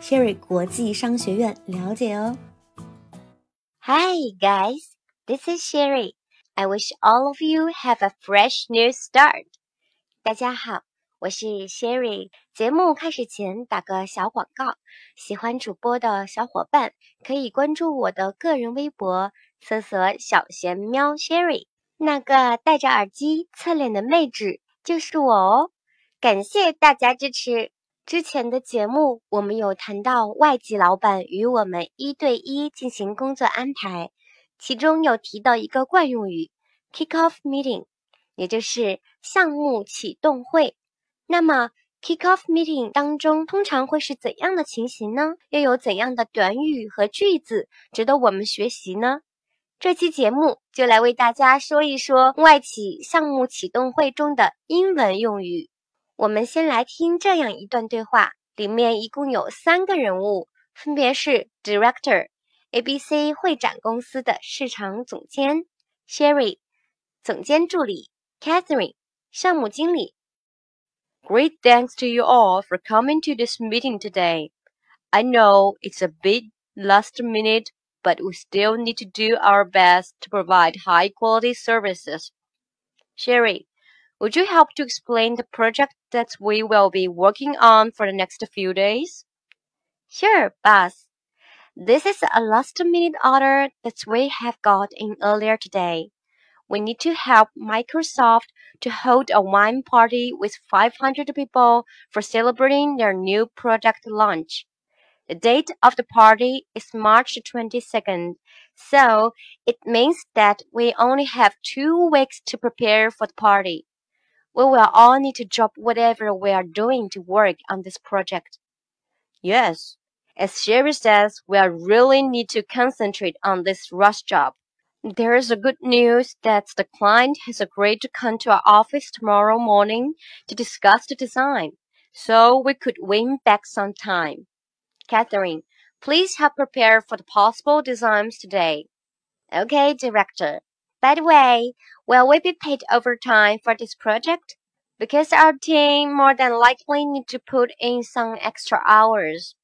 Sherry 国际商学院了解哦。Hi guys, this is Sherry. I wish all of you have a fresh new start. 大家好，我是 Sherry。节目开始前打个小广告，喜欢主播的小伙伴可以关注我的个人微博，搜索“小贤喵 Sherry”。那个戴着耳机侧脸的妹纸就是我哦。感谢大家支持。之前的节目，我们有谈到外籍老板与我们一对一进行工作安排，其中有提到一个惯用语 “kick-off meeting”，也就是项目启动会。那么 “kick-off meeting” 当中通常会是怎样的情形呢？又有怎样的短语和句子值得我们学习呢？这期节目就来为大家说一说外企项目启动会中的英文用语。我们先来听这样一段对话，里面一共有三个人物，分别是 Director，ABC 会展公司的市场总监；Sherry，总监助理；Catherine，项目经理。Great thanks to you all for coming to this meeting today. I know it's a bit last minute, but we still need to do our best to provide high quality services. Sherry, would you help to explain the project that we will be working on for the next few days? Sure, boss. This is a last minute order that we have got in earlier today. We need to help Microsoft to hold a wine party with 500 people for celebrating their new product launch. The date of the party is March 22nd, so it means that we only have two weeks to prepare for the party we will all need to drop whatever we are doing to work on this project. Yes, as Sherry says, we really need to concentrate on this rush job. There is a good news that the client has agreed to come to our office tomorrow morning to discuss the design, so we could win back some time. Catherine, please help prepare for the possible designs today. Okay, director. By the way, will we be paid overtime for this project? Because our team more than likely need to put in some extra hours.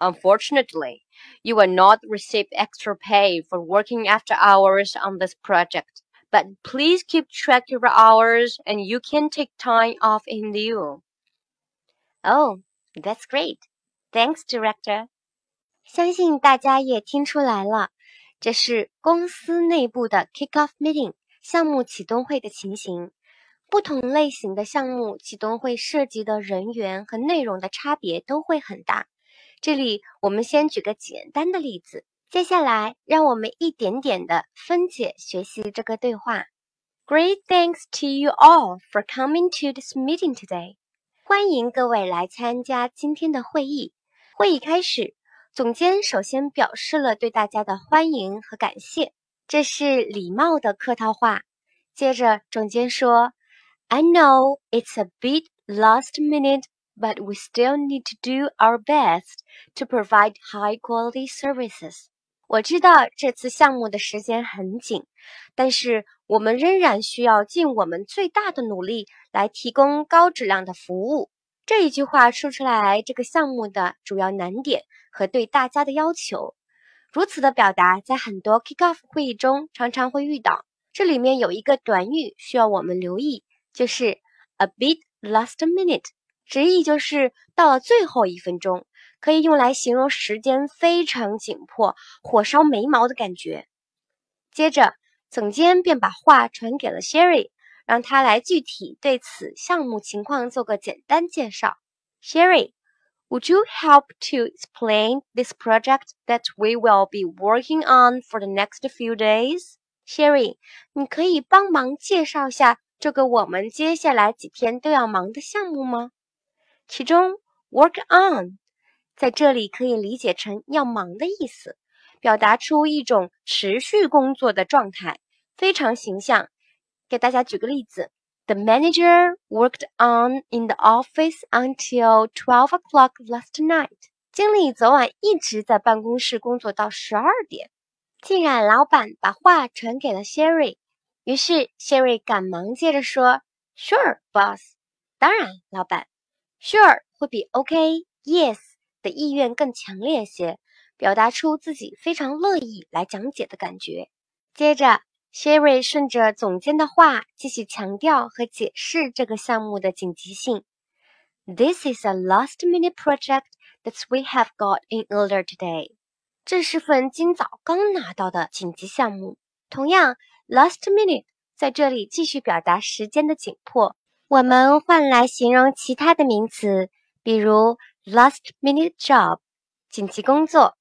Unfortunately, you will not receive extra pay for working after hours on this project. But please keep track of your hours and you can take time off in lieu. Oh, that's great. Thanks, Director. 相信大家也听出来了， 这是公司内部的 kick-off meeting 项目启动会的情形。不同类型的项目启动会涉及的人员和内容的差别都会很大。这里我们先举个简单的例子，接下来让我们一点点的分解学习这个对话。Great thanks to you all for coming to this meeting today。欢迎各位来参加今天的会议。会议开始。总监首先表示了对大家的欢迎和感谢，这是礼貌的客套话。接着，总监说：“I know it's a bit last minute, but we still need to do our best to provide high quality services。”我知道这次项目的时间很紧，但是我们仍然需要尽我们最大的努力来提供高质量的服务。这一句话说出来，这个项目的主要难点。和对大家的要求，如此的表达在很多 kickoff 会议中常常会遇到。这里面有一个短语需要我们留意，就是 a bit last minute，直译就是到了最后一分钟，可以用来形容时间非常紧迫、火烧眉毛的感觉。接着，总监便把话传给了 Sherry，让他来具体对此项目情况做个简单介绍。Sherry。Would you help to explain this project that we will be working on for the next few days? Sherry，你可以帮忙介绍下这个我们接下来几天都要忙的项目吗？其中 work on 在这里可以理解成要忙的意思，表达出一种持续工作的状态，非常形象。给大家举个例子：The manager worked on in the office until twelve o'clock last night。经理昨晚一直在办公室工作到十二点。既然老板把话传给了 Sherry，于是 Sherry 赶忙接着说：“Sure, boss。”当然，老板。Sure 会比 OK、Yes 的意愿更强烈些，表达出自己非常乐意来讲解的感觉。接着，Sherry 顺着总监的话继续强调和解释这个项目的紧急性。This is a last-minute project that we have got in order today. 这是份今早刚拿到的紧急项目。同样，last minute 在这里继续表达时间的紧迫。我们换来形容其他的名词，比如 last minute job 紧急工作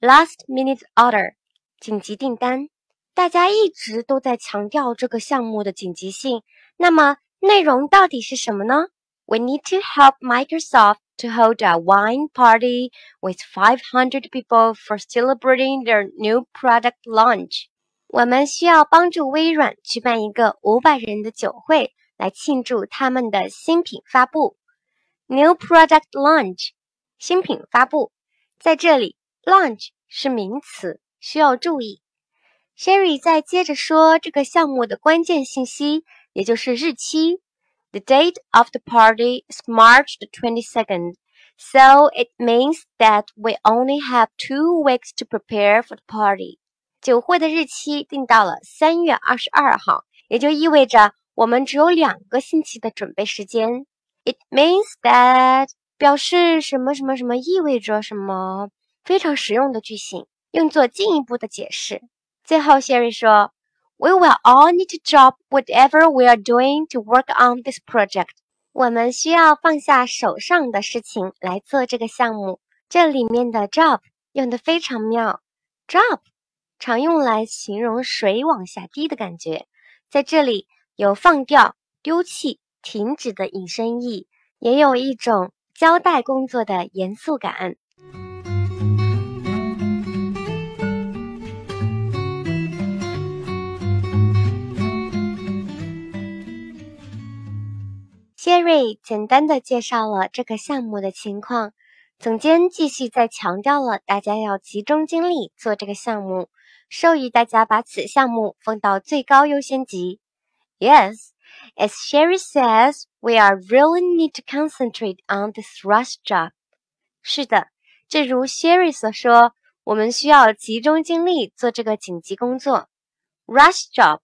，last minute order 紧急订单。大家一直都在强调这个项目的紧急性。那么内容到底是什么呢？We need to help Microsoft. to hold a wine party with 500 people for celebrating their new product launch. 我们需要帮助微软举办一个五百人的酒会，来庆祝他们的新品发布。New product launch，新品发布，在这里 launch 是名词，需要注意。Sherry 再接着说这个项目的关键信息，也就是日期。The date of the party is March the twenty-second, so it means that we only have two weeks to prepare for the party. 酒会的日期定到了三月二十二号，也就意味着我们只有两个星期的准备时间。It means that 表示什么什么什么意味着什么，非常实用的句型，用作进一步的解释。最后，Sherry 说。We will all need to drop whatever we are doing to work on this project. 我们需要放下手上的事情来做这个项目。这里面的 drop 用的非常妙。drop 常用来形容水往下滴的感觉，在这里有放掉、丢弃、停止的引申义，也有一种交代工作的严肃感。杰瑞简单的介绍了这个项目的情况，总监继续再强调了大家要集中精力做这个项目，授予大家把此项目放到最高优先级。Yes, as Sherry says, we are really need to concentrate on this rush job. 是的，正如 Sherry 所说，我们需要集中精力做这个紧急工作。Rush job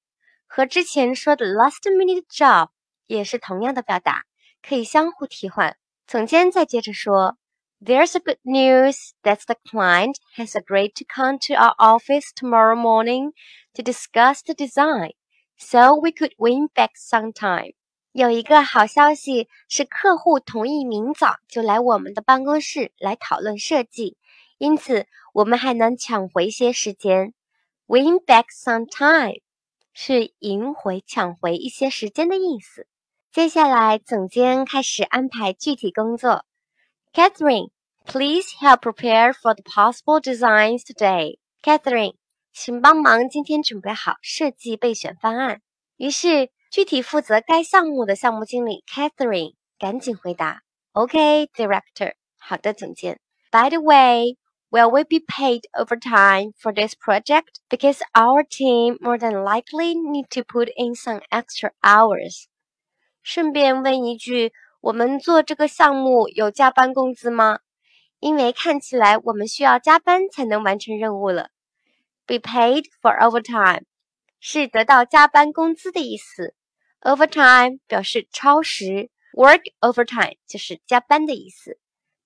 和之前说的 last minute job。也是同样的表达，可以相互替换。总监再接着说：“There's a good news that the client has agreed to come to our office tomorrow morning to discuss the design, so we could win back some time。”有一个好消息是，客户同意明早就来我们的办公室来讨论设计，因此我们还能抢回些时间。Win back some time 是赢回、抢回一些时间的意思。 接下来，总监开始安排具体工作。Catherine, please help prepare for the possible designs today. Catherine，请帮忙今天准备好设计备选方案。于是，具体负责该项目的项目经理 Catherine 赶紧回答：“OK, Director。”好的，总监。By the way, will we be paid overtime for this project? Because our team more than likely need to put in some extra hours. 顺便问一句，我们做这个项目有加班工资吗？因为看起来我们需要加班才能完成任务了。Be paid for overtime 是得到加班工资的意思。Overtime 表示超时，work overtime 就是加班的意思。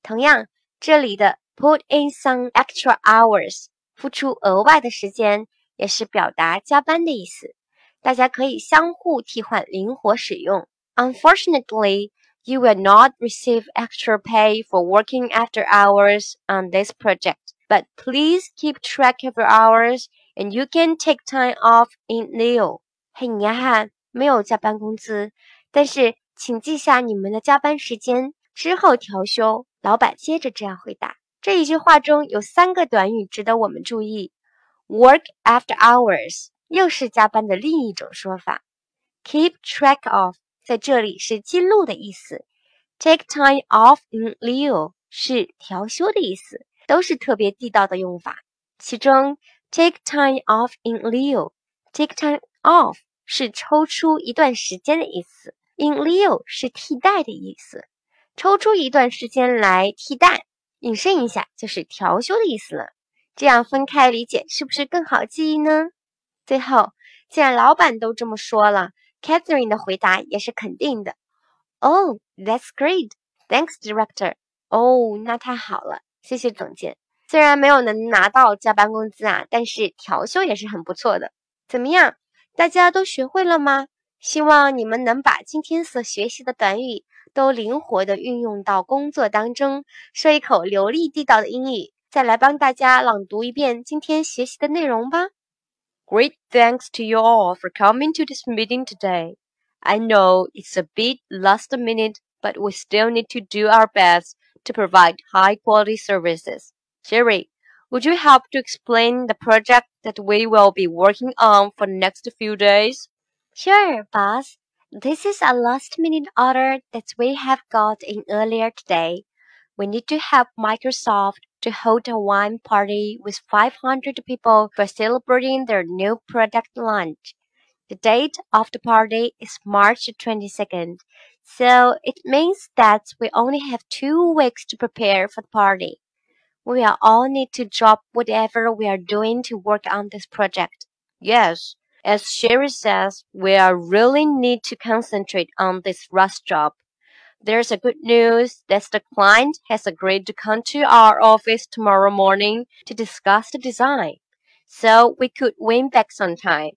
同样，这里的 put in some extra hours 付出额外的时间，也是表达加班的意思。大家可以相互替换，灵活使用。Unfortunately, you will not receive extra pay for working after hours on this project, but please keep track of your hours and you can take time off in lieu. 很遗憾，没有加班工资，但是请记下你们的加班时间，之后调休。 老板接着这样回答。这一句话中有三个短语值得我们注意：work after hours 又是加班的另一种说法；keep track of 在这里是记录的意思；take time off in lieu 是调休的意思，都是特别地道的用法。其中，take time off in lieu，take time off 是抽出一段时间的意思，in lieu 是替代的意思，抽出一段时间来替代。引申一下，就是调休的意思了。这样分开理解，是不是更好记忆呢？最后，既然老板都这么说了，Catherine 的回答也是肯定的。Oh, that's great. Thanks, director. 哦，那太好了，谢谢总监。虽然没有能拿到加班工资啊，但是调休也是很不错的。怎么样，大家都学会了吗？希望你们能把今天所学习的短语。都灵活的运用到工作当中，说一口流利地道的英语。再来帮大家朗读一遍今天学习的内容吧。Great thanks to you all for coming to this meeting today. I know it's a bit last minute, but we still need to do our best to provide high quality services. Sherry, would you help to explain the project that we will be working on for the next few days? Sure, boss. This is a last minute order that we have got in earlier today. We need to help Microsoft to hold a wine party with 500 people for celebrating their new product launch. The date of the party is March 22nd, so it means that we only have two weeks to prepare for the party. We all need to drop whatever we are doing to work on this project. Yes, as Sherry says, we really need to concentrate on this rush job. There's a good news that the client has agreed to come to our office tomorrow morning to discuss the design, so we could win back some time.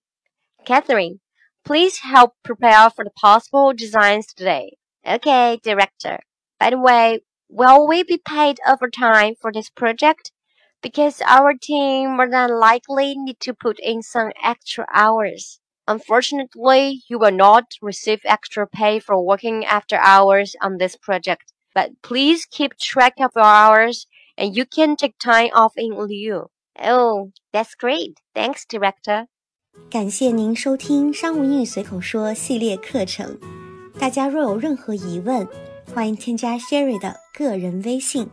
Catherine, please help prepare for the possible designs today. Okay, director. By the way, will we be paid overtime for this project? because our team more than likely need to put in some extra hours. Unfortunately, you will not receive extra pay for working after hours on this project, but please keep track of your hours and you can take time off in lieu. Oh, that's great. Thanks, director. 感谢您收听《商务英语随口说》系列课程。大家若有任何疑问，欢迎添加 Sherry 的个人微信，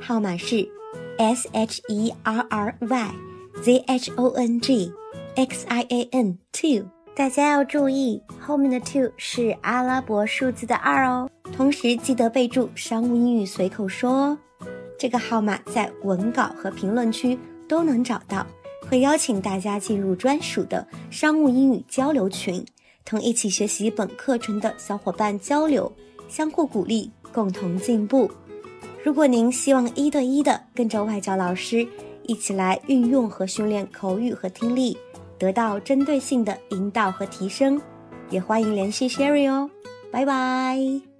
号码是 S H E R R Y Z H O N G X I A N two， 大家要注意，后面的 two 是阿拉伯数字的二哦。同时记得备注“商务英语随口说”哦。这个号码在文稿和评论区都能找到，会邀请大家进入专属的商务英语交流群，同一起学习本课程的小伙伴交流，相互鼓励，共同进步。如果您希望一对一的跟着外教老师一起来运用和训练口语和听力，得到针对性的引导和提升，也欢迎联系 Sherry 哦。拜拜。